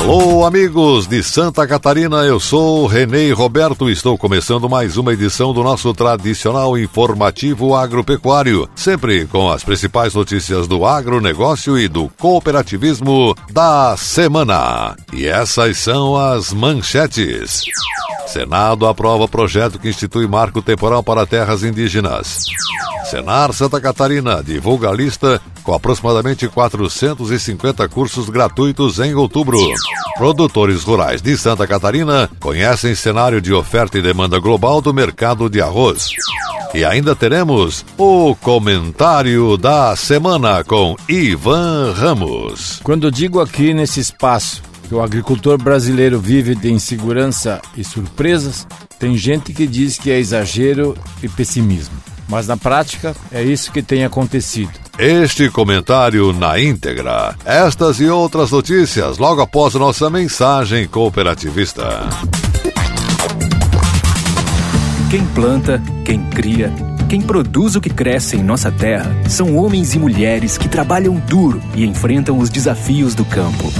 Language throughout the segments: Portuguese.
Alô, amigos de Santa Catarina, eu sou Renê Roberto e estou começando mais uma edição do nosso tradicional informativo agropecuário, sempre com as principais notícias do agronegócio e do cooperativismo da semana. E essas são as manchetes. Senado aprova projeto que institui marco temporal para terras indígenas. Senar Santa Catarina divulga a lista com aproximadamente 450 cursos gratuitos em outubro. Produtores rurais de Santa Catarina conhecem cenário de oferta e demanda global do mercado de arroz. E ainda teremos o comentário da semana com Ivan Ramos. Quando digo aqui nesse espaço que o agricultor brasileiro vive de insegurança e surpresas, tem gente que diz que é exagero e pessimismo. Mas na prática é isso que tem acontecido. Este comentário na íntegra. Estas e outras notícias logo após nossa mensagem cooperativista. Quem planta, quem cria, quem produz o que cresce em nossa terra são homens e mulheres que trabalham duro e enfrentam os desafios do campo.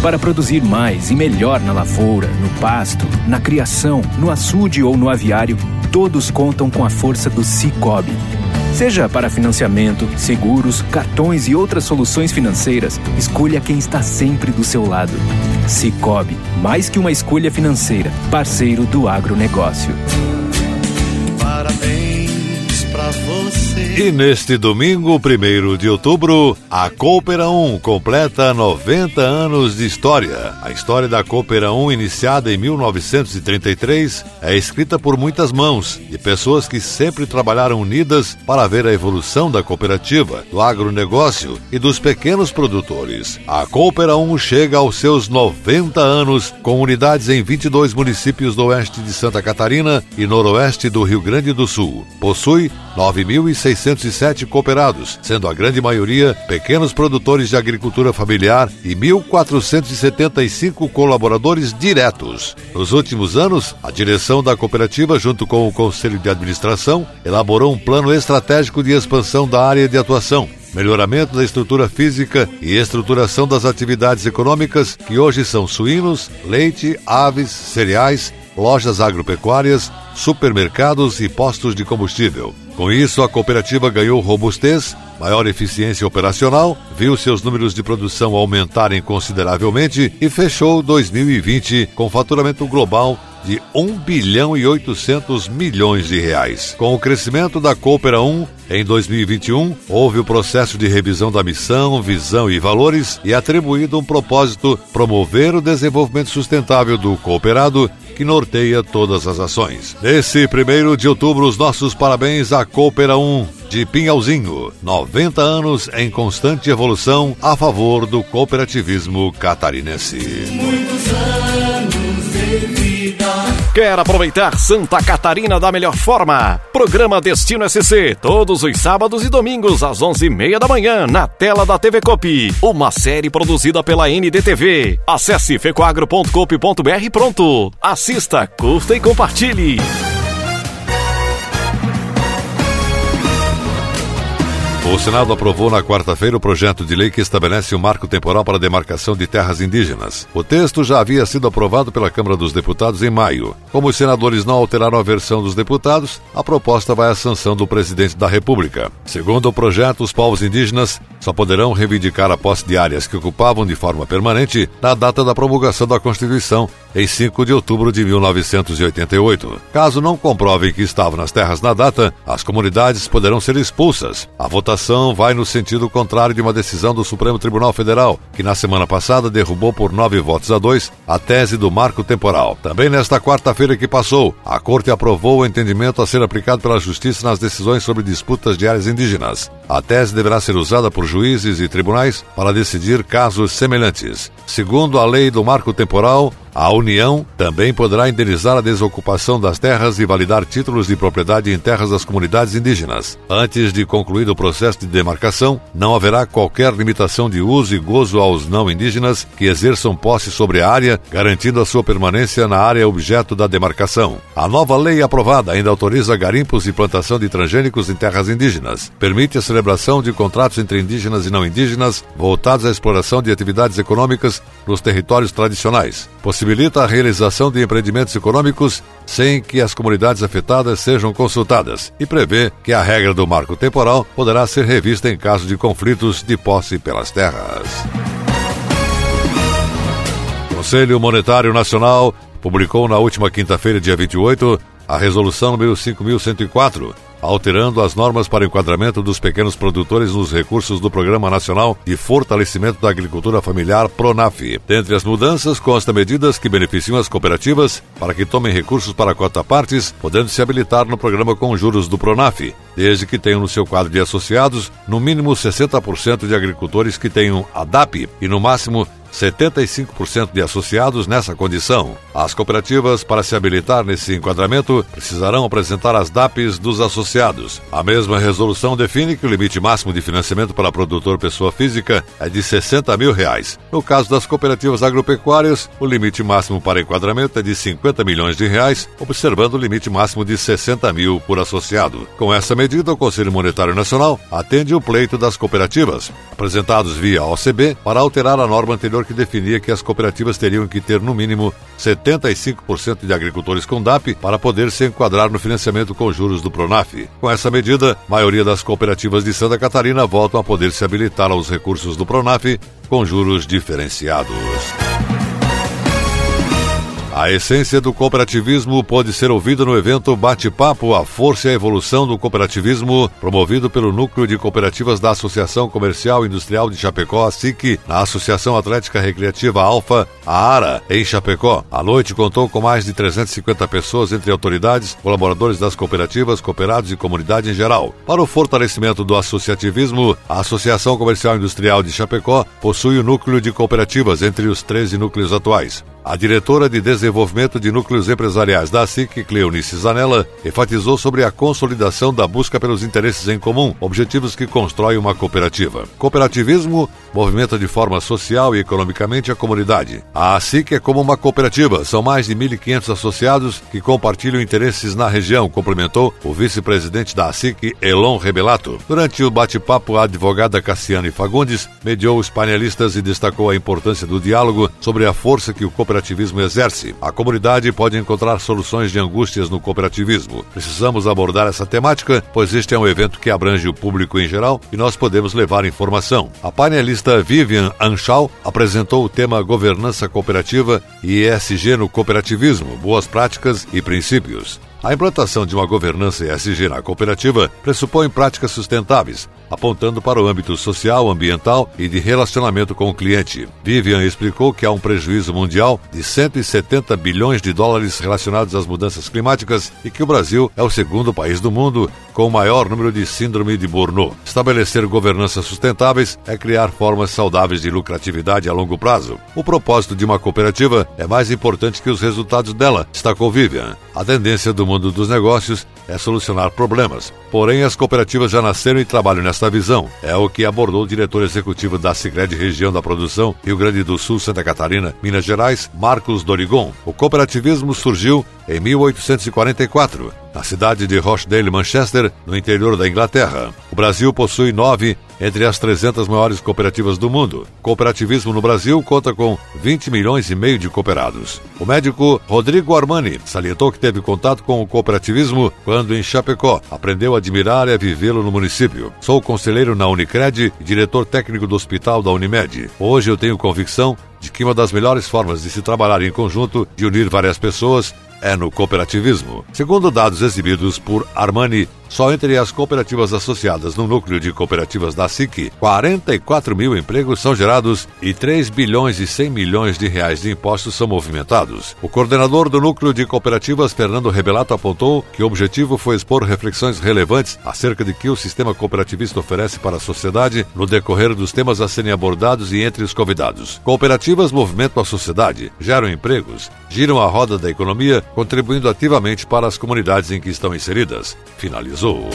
Para produzir mais e melhor na lavoura, no pasto, na criação, no açude ou no aviário, todos contam com a força do Cicobi. Seja para financiamento, seguros, cartões e outras soluções financeiras, escolha quem está sempre do seu lado. Cicobi, mais que uma escolha financeira, parceiro do agronegócio. E neste domingo, 1 de outubro, a Coopera 1 completa 90 anos de história. A história da Coopera 1, iniciada em 1933, é escrita por muitas mãos, de pessoas que sempre trabalharam unidas para ver a evolução da cooperativa, do agronegócio e dos pequenos produtores. A Coopera 1 chega aos seus 90 anos, com unidades em 22 municípios do oeste de Santa Catarina e noroeste do Rio Grande do Sul. Possui 9.607 cooperados, sendo a grande maioria pequenos produtores de agricultura familiar e 1.475 colaboradores diretos. Nos últimos anos, a direção da cooperativa, junto com o Conselho de Administração, elaborou um plano estratégico de expansão da área de atuação, melhoramento da estrutura física e estruturação das atividades econômicas que hoje são suínos, leite, aves, cereais, lojas agropecuárias, supermercados e postos de combustível. Com isso, a cooperativa ganhou robustez, maior eficiência operacional, viu seus números de produção aumentarem consideravelmente e fechou 2020 com faturamento global de 1 bilhão e 800 milhões de reais. Com o crescimento da Coopera 1, em 2021, houve o processo de revisão da missão, visão e valores e atribuído um propósito promover o desenvolvimento sustentável do cooperado que norteia todas as ações. Nesse primeiro de outubro, os nossos parabéns à Coopera 1 de Pinhalzinho, 90 anos em constante evolução a favor do cooperativismo catarinense. Muitos anos de vida. Quer aproveitar Santa Catarina da melhor forma? Programa Destino SC, todos os sábados e domingos às 11h30 da manhã, na tela da TV Cop. Uma série produzida pela NDTV. Acesse fecoagro.coop.br pronto. Assista, curta e compartilhe. O Senado aprovou na quarta-feira o projeto de lei que estabelece o um marco temporal para a demarcação de terras indígenas. O texto já havia sido aprovado pela Câmara dos Deputados em maio. Como os senadores não alteraram a versão dos deputados, a proposta vai à sanção do presidente da República. Segundo o projeto, os povos indígenas só poderão reivindicar a posse de áreas que ocupavam de forma permanente na data da promulgação da Constituição, em 5 de outubro de 1988. Caso não comprovem que estavam nas terras na data, as comunidades poderão ser expulsas. A votação vai no sentido contrário de uma decisão do Supremo Tribunal Federal, que na semana passada derrubou por nove votos a dois a tese do marco temporal. Também nesta quarta-feira que passou, a Corte aprovou o entendimento a ser aplicado pela Justiça nas decisões sobre disputas de áreas indígenas. A tese deverá ser usada por juízes e tribunais para decidir casos semelhantes. Segundo a lei do marco temporal, a União também poderá indenizar a desocupação das terras e validar títulos de propriedade em terras das comunidades indígenas. Antes de concluído o processo de demarcação, não haverá qualquer limitação de uso e gozo aos não indígenas que exerçam posse sobre a área, garantindo a sua permanência na área objeto da demarcação. A nova lei aprovada ainda autoriza garimpos e plantação de transgênicos em terras indígenas. Permite a celebração de contratos entre indígenas e não indígenas voltados à exploração de atividades econômicas nos territórios tradicionais possibilita a realização de empreendimentos econômicos sem que as comunidades afetadas sejam consultadas e prevê que a regra do marco temporal poderá ser revista em caso de conflitos de posse pelas terras. O Conselho Monetário Nacional publicou na última quinta-feira, dia 28, a Resolução número 5104, alterando as normas para o enquadramento dos pequenos produtores nos recursos do Programa Nacional de Fortalecimento da Agricultura Familiar PRONAF. Dentre as mudanças, consta medidas que beneficiam as cooperativas para que tomem recursos para cota partes, podendo se habilitar no programa com juros do PRONAF, desde que tenham no seu quadro de associados no mínimo 60% de agricultores que tenham ADAP e no máximo 75% de associados nessa condição. As cooperativas, para se habilitar nesse enquadramento, precisarão apresentar as DAPs dos associados. A mesma resolução define que o limite máximo de financiamento para produtor pessoa física é de 60 mil reais. No caso das cooperativas agropecuárias, o limite máximo para enquadramento é de 50 milhões de reais, observando o limite máximo de 60 mil por associado. Com essa medida, o Conselho Monetário Nacional atende o pleito das cooperativas, apresentados via OCB, para alterar a norma anterior que definia que as cooperativas teriam que ter no mínimo 75% de agricultores com DAP para poder se enquadrar no financiamento com juros do Pronaf. Com essa medida, a maioria das cooperativas de Santa Catarina voltam a poder se habilitar aos recursos do Pronaf com juros diferenciados. A essência do cooperativismo pode ser ouvida no evento Bate-Papo A Força e a Evolução do Cooperativismo, promovido pelo Núcleo de Cooperativas da Associação Comercial e Industrial de Chapecó, SIC, na Associação Atlética Recreativa Alfa, a ARA, em Chapecó. A noite contou com mais de 350 pessoas, entre autoridades, colaboradores das cooperativas, cooperados e comunidade em geral. Para o fortalecimento do associativismo, a Associação Comercial e Industrial de Chapecó possui o núcleo de cooperativas entre os 13 núcleos atuais. A diretora de Desenvolvimento de Núcleos Empresariais da SIC, Cleonice Zanella, enfatizou sobre a consolidação da busca pelos interesses em comum, objetivos que constroem uma cooperativa. Cooperativismo movimenta de forma social e economicamente a comunidade. A SIC é como uma cooperativa, são mais de 1.500 associados que compartilham interesses na região, complementou o vice-presidente da SIC, Elon Rebelato. Durante o bate-papo, a advogada Cassiane Fagundes mediou os painelistas e destacou a importância do diálogo sobre a força que o cooperativismo cooperativismo exerce. A comunidade pode encontrar soluções de angústias no cooperativismo. Precisamos abordar essa temática, pois este é um evento que abrange o público em geral e nós podemos levar informação. A painelista Vivian Anschau apresentou o tema Governança Cooperativa e ESG no Cooperativismo, Boas Práticas e Princípios. A implantação de uma governança ESG na cooperativa pressupõe práticas sustentáveis, apontando para o âmbito social, ambiental e de relacionamento com o cliente. Vivian explicou que há um prejuízo mundial de 170 bilhões de dólares relacionados às mudanças climáticas e que o Brasil é o segundo país do mundo com o maior número de síndrome de Burnout. Estabelecer governanças sustentáveis é criar formas saudáveis de lucratividade a longo prazo. O propósito de uma cooperativa é mais importante que os resultados dela, destacou Vivian. A tendência do mundo dos negócios é solucionar problemas. Porém, as cooperativas já nasceram e trabalham nesta visão. É o que abordou o diretor executivo da Sicredi Região da Produção, Rio Grande do Sul, Santa Catarina, Minas Gerais, Marcos Dorigon. O cooperativismo surgiu em 1844 na cidade de Rochdale, Manchester, no interior da Inglaterra. O Brasil possui nove entre as 300 maiores cooperativas do mundo. Cooperativismo no Brasil conta com 20 milhões e meio de cooperados. O médico Rodrigo Armani salientou que teve contato com o cooperativismo quando em Chapecó aprendeu a admirar e a vivê-lo no município. Sou conselheiro na Unicred e diretor técnico do hospital da Unimed. Hoje eu tenho convicção de que uma das melhores formas de se trabalhar em conjunto, de unir várias pessoas, é no cooperativismo. Segundo dados exibidos por Armani só entre as cooperativas associadas no núcleo de cooperativas da SIC, 44 mil empregos são gerados e 3 bilhões e 100 milhões de reais de impostos são movimentados. O coordenador do núcleo de cooperativas, Fernando Rebelato, apontou que o objetivo foi expor reflexões relevantes acerca de que o sistema cooperativista oferece para a sociedade no decorrer dos temas a serem abordados e entre os convidados. Cooperativas movimentam a sociedade, geram empregos, giram a roda da economia, contribuindo ativamente para as comunidades em que estão inseridas. Finalizou.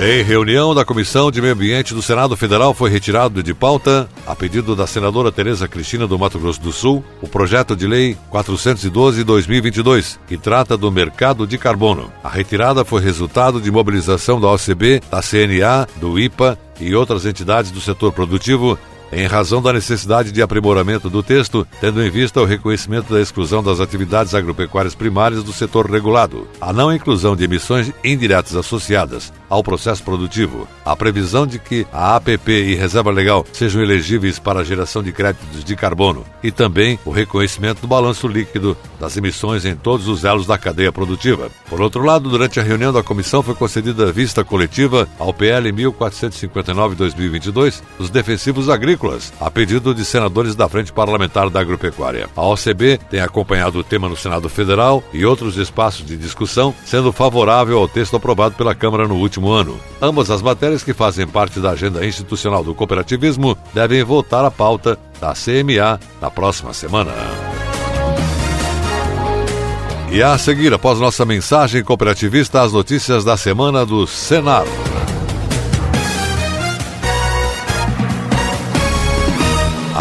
Em reunião da Comissão de Meio Ambiente do Senado Federal foi retirado de pauta, a pedido da senadora Tereza Cristina do Mato Grosso do Sul, o projeto de lei 412/2022, que trata do mercado de carbono. A retirada foi resultado de mobilização da OCB, da CNA, do IPA e outras entidades do setor produtivo em razão da necessidade de aprimoramento do texto, tendo em vista o reconhecimento da exclusão das atividades agropecuárias primárias do setor regulado, a não inclusão de emissões indiretas associadas ao processo produtivo, a previsão de que a APP e reserva legal sejam elegíveis para a geração de créditos de carbono e também o reconhecimento do balanço líquido das emissões em todos os elos da cadeia produtiva. Por outro lado, durante a reunião da comissão foi concedida vista coletiva ao PL 1459-2022 dos defensivos agrícolas a pedido de senadores da Frente Parlamentar da Agropecuária. A OCB tem acompanhado o tema no Senado Federal e outros espaços de discussão, sendo favorável ao texto aprovado pela Câmara no ano. Ambas as matérias que fazem parte da agenda institucional do cooperativismo devem voltar à pauta da CMA na próxima semana. E a seguir, após nossa mensagem cooperativista, as notícias da semana do Senar.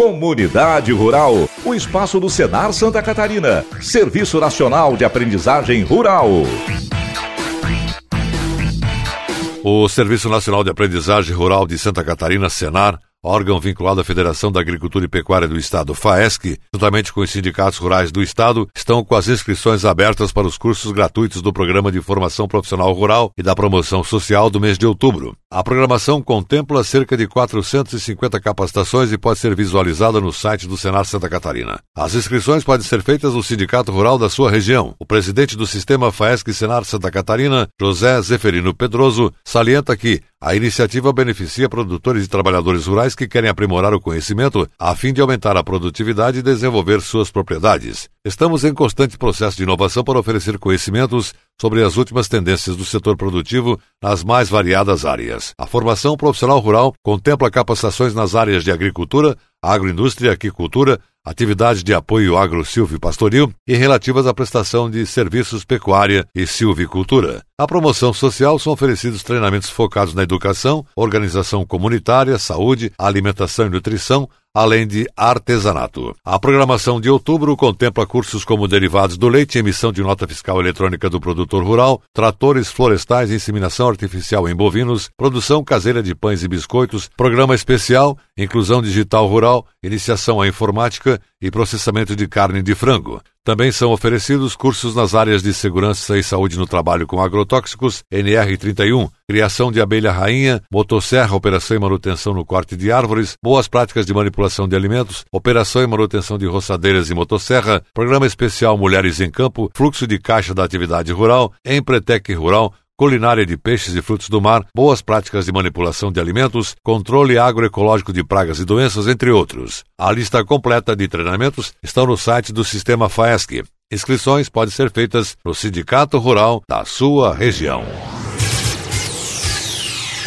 Comunidade Rural, o espaço do Senar Santa Catarina, Serviço Nacional de Aprendizagem Rural. O Serviço Nacional de Aprendizagem Rural de Santa Catarina, Senar, órgão vinculado à Federação da Agricultura e Pecuária do Estado, FAESC, juntamente com os sindicatos rurais do Estado, estão com as inscrições abertas para os cursos gratuitos do Programa de Formação Profissional Rural e da Promoção Social do mês de outubro. A programação contempla cerca de 450 capacitações e pode ser visualizada no site do Senado Santa Catarina. As inscrições podem ser feitas no Sindicato Rural da sua região. O presidente do sistema FAESC Senar Santa Catarina, José Zeferino Pedroso, salienta que a iniciativa beneficia produtores e trabalhadores rurais que querem aprimorar o conhecimento a fim de aumentar a produtividade e desenvolver suas propriedades. Estamos em constante processo de inovação para oferecer conhecimentos sobre as últimas tendências do setor produtivo nas mais variadas áreas. A formação profissional rural contempla capacitações nas áreas de agricultura, agroindústria, aquicultura, atividades de apoio agro-silvio pastoril e relativas à prestação de serviços pecuária e silvicultura. A promoção social são oferecidos treinamentos focados na educação, organização comunitária, saúde, alimentação e nutrição, além de artesanato. A programação de outubro contempla cursos como derivados do leite, emissão de nota fiscal eletrônica do produtor rural, tratores florestais, inseminação artificial em bovinos, produção caseira de pães e biscoitos, programa especial, inclusão digital rural, iniciação à informática e processamento de carne de frango. Também são oferecidos cursos nas áreas de segurança e saúde no trabalho com agrotóxicos, NR31, criação de abelha rainha, motosserra, operação e manutenção no corte de árvores, boas práticas de manipulação de alimentos, operação e manutenção de roçadeiras e motosserra, programa especial Mulheres em Campo, fluxo de caixa da atividade rural, Empretec Rural, culinária de peixes e frutos do mar, boas práticas de manipulação de alimentos, controle agroecológico de pragas e doenças, entre outros. A lista completa de treinamentos está no site do Sistema FAESC. Inscrições podem ser feitas no Sindicato Rural da sua região.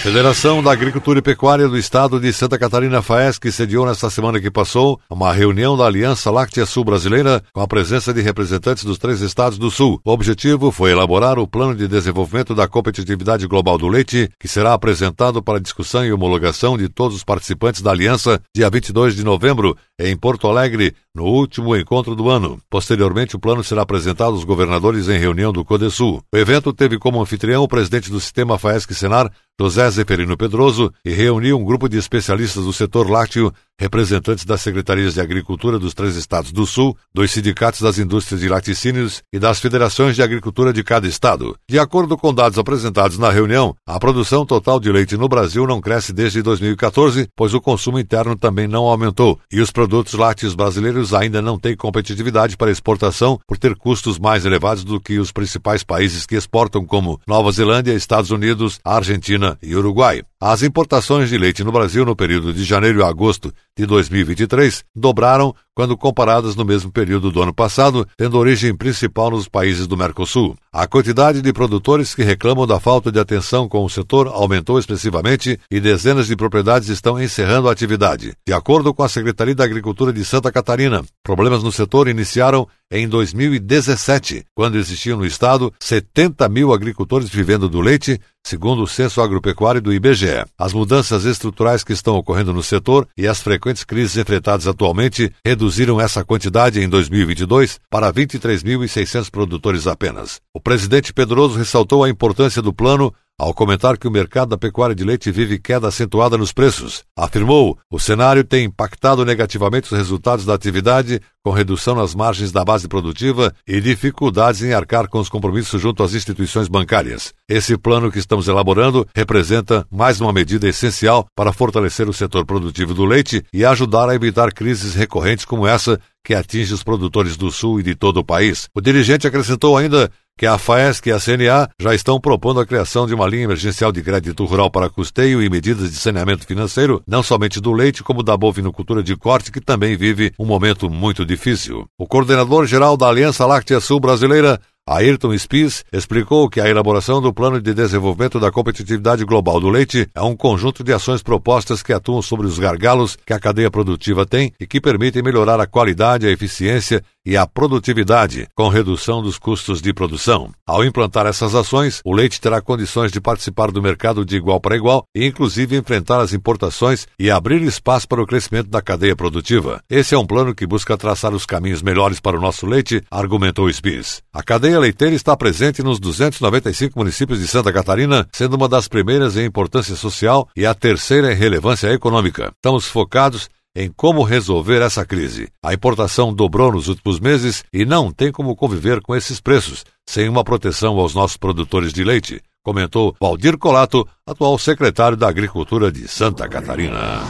Federação da Agricultura e Pecuária do Estado de Santa Catarina FAESC sediou nesta semana que passou uma reunião da Aliança Láctea Sul Brasileira com a presença de representantes dos três estados do Sul. O objetivo foi elaborar o plano de desenvolvimento da competitividade global do leite, que será apresentado para discussão e homologação de todos os participantes da aliança dia 22 de novembro em Porto Alegre, no último encontro do ano. Posteriormente, o plano será apresentado aos governadores em reunião do CODESUL. O evento teve como anfitrião o presidente do sistema FAESC Senar, José Zeferino Pedroso, e reuniu um grupo de especialistas do setor lácteo representantes das secretarias de Agricultura dos três estados do Sul, dos sindicatos das indústrias de laticínios e das federações de agricultura de cada estado. De acordo com dados apresentados na reunião, a produção total de leite no Brasil não cresce desde 2014, pois o consumo interno também não aumentou, e os produtos lácteos brasileiros ainda não têm competitividade para exportação por ter custos mais elevados do que os principais países que exportam, como Nova Zelândia, Estados Unidos, Argentina e Uruguai. As importações de leite no Brasil no período de janeiro a agosto de 2023 dobraram quando comparadas no mesmo período do ano passado, tendo origem principal nos países do Mercosul. A quantidade de produtores que reclamam da falta de atenção com o setor aumentou expressivamente e dezenas de propriedades estão encerrando a atividade. De acordo com a Secretaria da Agricultura de Santa Catarina, problemas no setor iniciaram em 2017, quando existiam no estado 70 mil agricultores vivendo do leite, segundo o censo agropecuário do IBGE. As mudanças estruturais que estão ocorrendo no setor e as frequentes crises enfrentadas atualmente reduziram essa quantidade em 2022 para 23.600 produtores apenas. O presidente Pedroso ressaltou a importância do plano ao comentar que o mercado da pecuária de leite vive queda acentuada nos preços. Afirmou: o cenário tem impactado negativamente os resultados da atividade, com redução nas margens da base produtiva e dificuldades em arcar com os compromissos junto às instituições bancárias. Esse plano que estamos elaborando representa mais uma medida essencial para fortalecer o setor produtivo do leite e ajudar a evitar crises recorrentes como essa que atinge os produtores do Sul e de todo o país. O dirigente acrescentou ainda que a FAESC e a CNA já estão propondo a criação de uma linha emergencial de crédito rural para custeio e medidas de saneamento financeiro, não somente do leite, como da bovinocultura de corte, que também vive um momento muito difícil. O coordenador-geral da Aliança Láctea Sul Brasileira, Ayrton Spies explicou que a elaboração do Plano de Desenvolvimento da Competitividade Global do Leite é um conjunto de ações propostas que atuam sobre os gargalos que a cadeia produtiva tem e que permitem melhorar a qualidade, a eficiência e a produtividade, com redução dos custos de produção. Ao implantar essas ações, o leite terá condições de participar do mercado de igual para igual e, inclusive, enfrentar as importações e abrir espaço para o crescimento da cadeia produtiva. Esse é um plano que busca traçar os caminhos melhores para o nosso leite, argumentou Spies. A cadeia leiteira está presente nos 295 municípios de Santa Catarina, sendo uma das primeiras em importância social e a terceira em relevância econômica. Estamos focados em como resolver essa crise. A importação dobrou nos últimos meses e não tem como conviver com esses preços, sem uma proteção aos nossos produtores de leite, comentou Valdir Colato, atual secretário da Agricultura de Santa Catarina.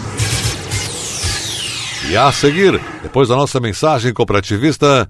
E a seguir, depois da nossa mensagem cooperativista,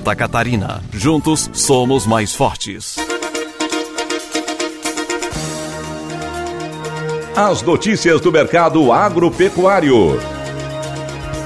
Santa Catarina. Juntos somos mais fortes. As notícias do mercado agropecuário.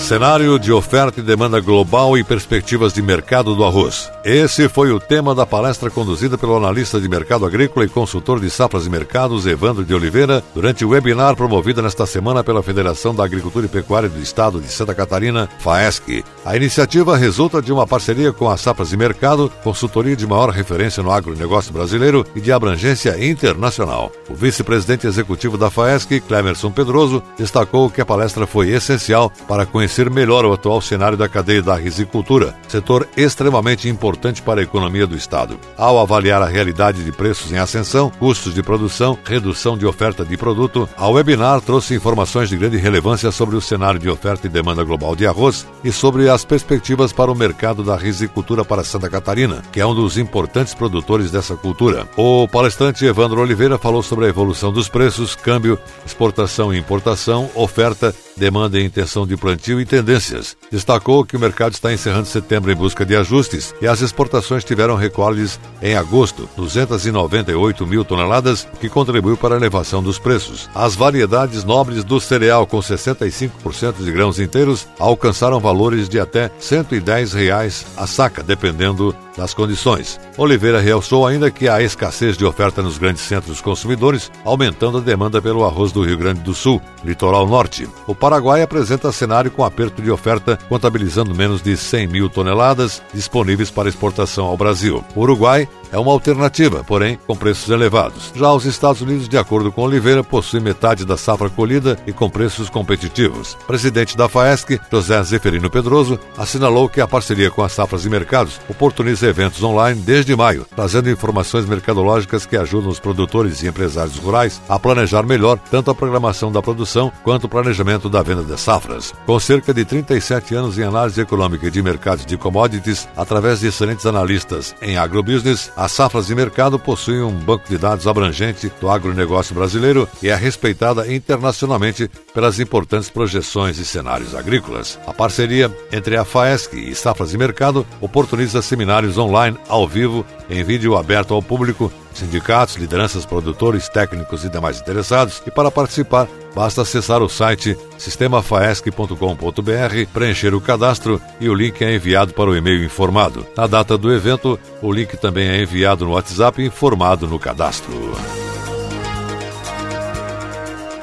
Cenário de oferta e demanda global e perspectivas de mercado do arroz. Esse foi o tema da palestra conduzida pelo analista de mercado agrícola e consultor de safras e mercados, Evandro de Oliveira, durante o webinar promovido nesta semana pela Federação da Agricultura e Pecuária do Estado de Santa Catarina, FAESC. A iniciativa resulta de uma parceria com a Safras e Mercado, consultoria de maior referência no agronegócio brasileiro e de abrangência internacional. O vice-presidente executivo da FAESC, Clemerson Pedroso, destacou que a palestra foi essencial para conhecer conhecer melhor o atual cenário da cadeia da risicultura, setor extremamente importante para a economia do Estado. Ao avaliar a realidade de preços em ascensão, custos de produção, redução de oferta de produto, a webinar trouxe informações de grande relevância sobre o cenário de oferta e demanda global de arroz e sobre as perspectivas para o mercado da risicultura para Santa Catarina, que é um dos importantes produtores dessa cultura. O palestrante Evandro Oliveira falou sobre a evolução dos preços, câmbio, exportação e importação, oferta, demanda e intenção de plantio e tendências. Destacou que o mercado está encerrando setembro em busca de ajustes e as exportações tiveram recolhes em agosto, 298 mil toneladas, que contribuiu para a elevação dos preços. As variedades nobres do cereal com 65% de grãos inteiros alcançaram valores de até 110 reais a saca, dependendo das condições. Oliveira realçou ainda que há escassez de oferta nos grandes centros consumidores, aumentando a demanda pelo arroz do Rio Grande do Sul, litoral norte. O Paraguai apresenta cenário com aperto de oferta, contabilizando menos de 100 mil toneladas disponíveis para exportação ao Brasil. O Uruguai é uma alternativa, porém com preços elevados. Já os Estados Unidos, de acordo com Oliveira, possuem metade da safra colhida e com preços competitivos. Presidente da FAESC, José Zeferino Pedroso, assinalou que a parceria com as safras e mercados oportuniza eventos online desde maio, trazendo informações mercadológicas que ajudam os produtores e empresários rurais a planejar melhor tanto a programação da produção quanto o planejamento da venda das safras. Com cerca de 37 anos em análise econômica de mercados de commodities, através de excelentes analistas em agrobusiness, a Safras e Mercado possui um banco de dados abrangente do agronegócio brasileiro e é respeitada internacionalmente pelas importantes projeções e cenários agrícolas. A parceria entre a FAESC e Safras e Mercado oportuniza seminários online ao vivo em vídeo aberto ao público sindicatos, lideranças, produtores, técnicos e demais interessados. E para participar, basta acessar o site sistemafaesc.com.br, preencher o cadastro e o link é enviado para o e-mail informado. Na data do evento, o link também é enviado no WhatsApp informado no cadastro.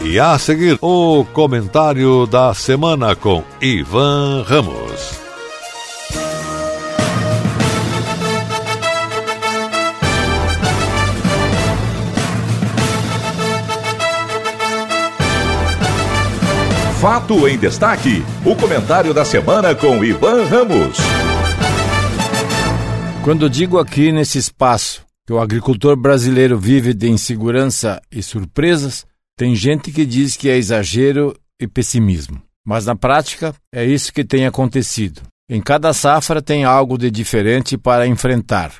E a seguir, o comentário da semana com Ivan Ramos. Fato em Destaque. O comentário da semana com Ivan Ramos. Quando digo aqui nesse espaço que o agricultor brasileiro vive de insegurança e surpresas, tem gente que diz que é exagero e pessimismo. Mas na prática é isso que tem acontecido. Em cada safra tem algo de diferente para enfrentar.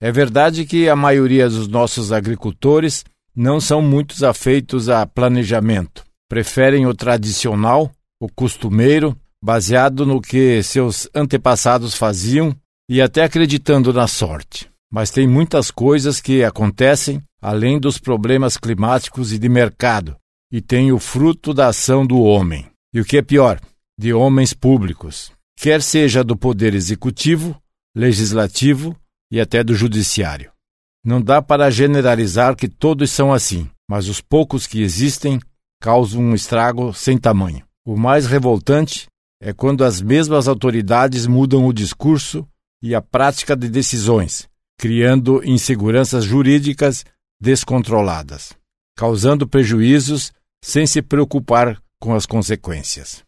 É verdade que a maioria dos nossos agricultores não são muitos afeitos a planejamento preferem o tradicional, o costumeiro, baseado no que seus antepassados faziam e até acreditando na sorte. Mas tem muitas coisas que acontecem além dos problemas climáticos e de mercado, e tem o fruto da ação do homem. E o que é pior, de homens públicos, quer seja do poder executivo, legislativo e até do judiciário. Não dá para generalizar que todos são assim, mas os poucos que existem causa um estrago sem tamanho. O mais revoltante é quando as mesmas autoridades mudam o discurso e a prática de decisões, criando inseguranças jurídicas descontroladas, causando prejuízos sem se preocupar com as consequências.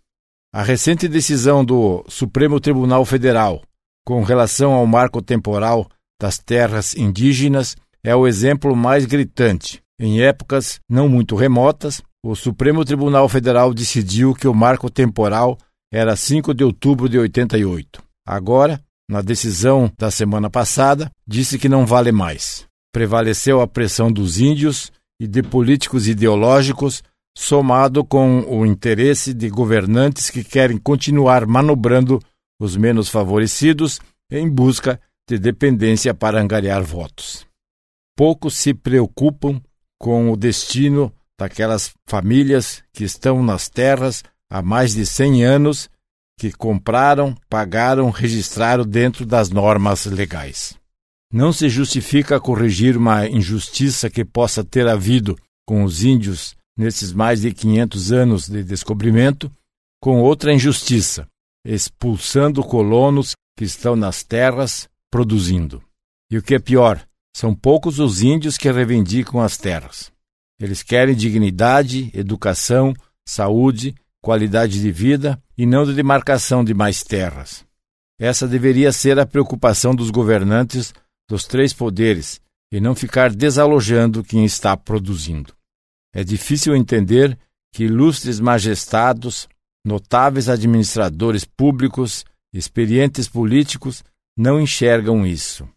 A recente decisão do Supremo Tribunal Federal com relação ao marco temporal das terras indígenas é o exemplo mais gritante. Em épocas não muito remotas, o Supremo Tribunal Federal decidiu que o marco temporal era 5 de outubro de 88. Agora, na decisão da semana passada, disse que não vale mais. Prevaleceu a pressão dos índios e de políticos ideológicos, somado com o interesse de governantes que querem continuar manobrando os menos favorecidos em busca de dependência para angariar votos. Poucos se preocupam com o destino daquelas famílias que estão nas terras há mais de 100 anos, que compraram, pagaram, registraram dentro das normas legais. Não se justifica corrigir uma injustiça que possa ter havido com os índios nesses mais de 500 anos de descobrimento com outra injustiça, expulsando colonos que estão nas terras produzindo. E o que é pior, são poucos os índios que reivindicam as terras. Eles querem dignidade, educação, saúde, qualidade de vida e não de demarcação de mais terras. Essa deveria ser a preocupação dos governantes dos três poderes e não ficar desalojando quem está produzindo. É difícil entender que ilustres majestados, notáveis administradores públicos, experientes políticos não enxergam isso.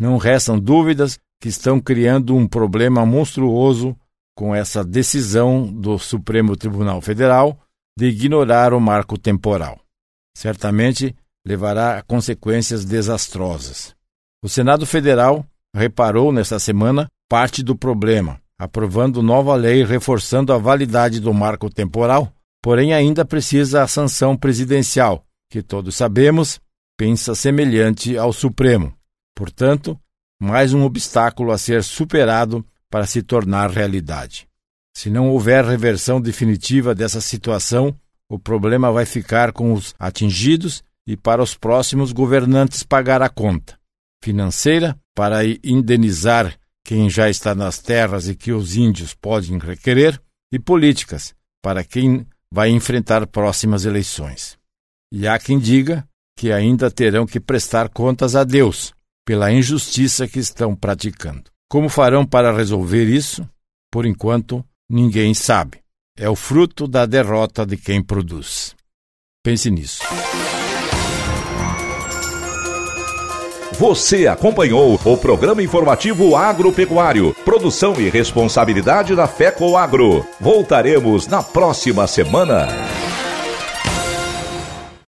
Não restam dúvidas que estão criando um problema monstruoso com essa decisão do Supremo Tribunal Federal de ignorar o marco temporal. Certamente levará a consequências desastrosas. O Senado Federal reparou nesta semana parte do problema, aprovando nova lei reforçando a validade do marco temporal, porém ainda precisa a sanção presidencial, que todos sabemos pensa semelhante ao Supremo. Portanto, mais um obstáculo a ser superado para se tornar realidade. Se não houver reversão definitiva dessa situação, o problema vai ficar com os atingidos e para os próximos governantes pagar a conta financeira para indenizar quem já está nas terras e que os índios podem requerer, e políticas para quem vai enfrentar próximas eleições. E há quem diga que ainda terão que prestar contas a Deus pela injustiça que estão praticando. Como farão para resolver isso? Por enquanto, ninguém sabe. É o fruto da derrota de quem produz. Pense nisso. Você acompanhou o programa informativo agropecuário, produção e responsabilidade da FECO Agro. Voltaremos na próxima semana.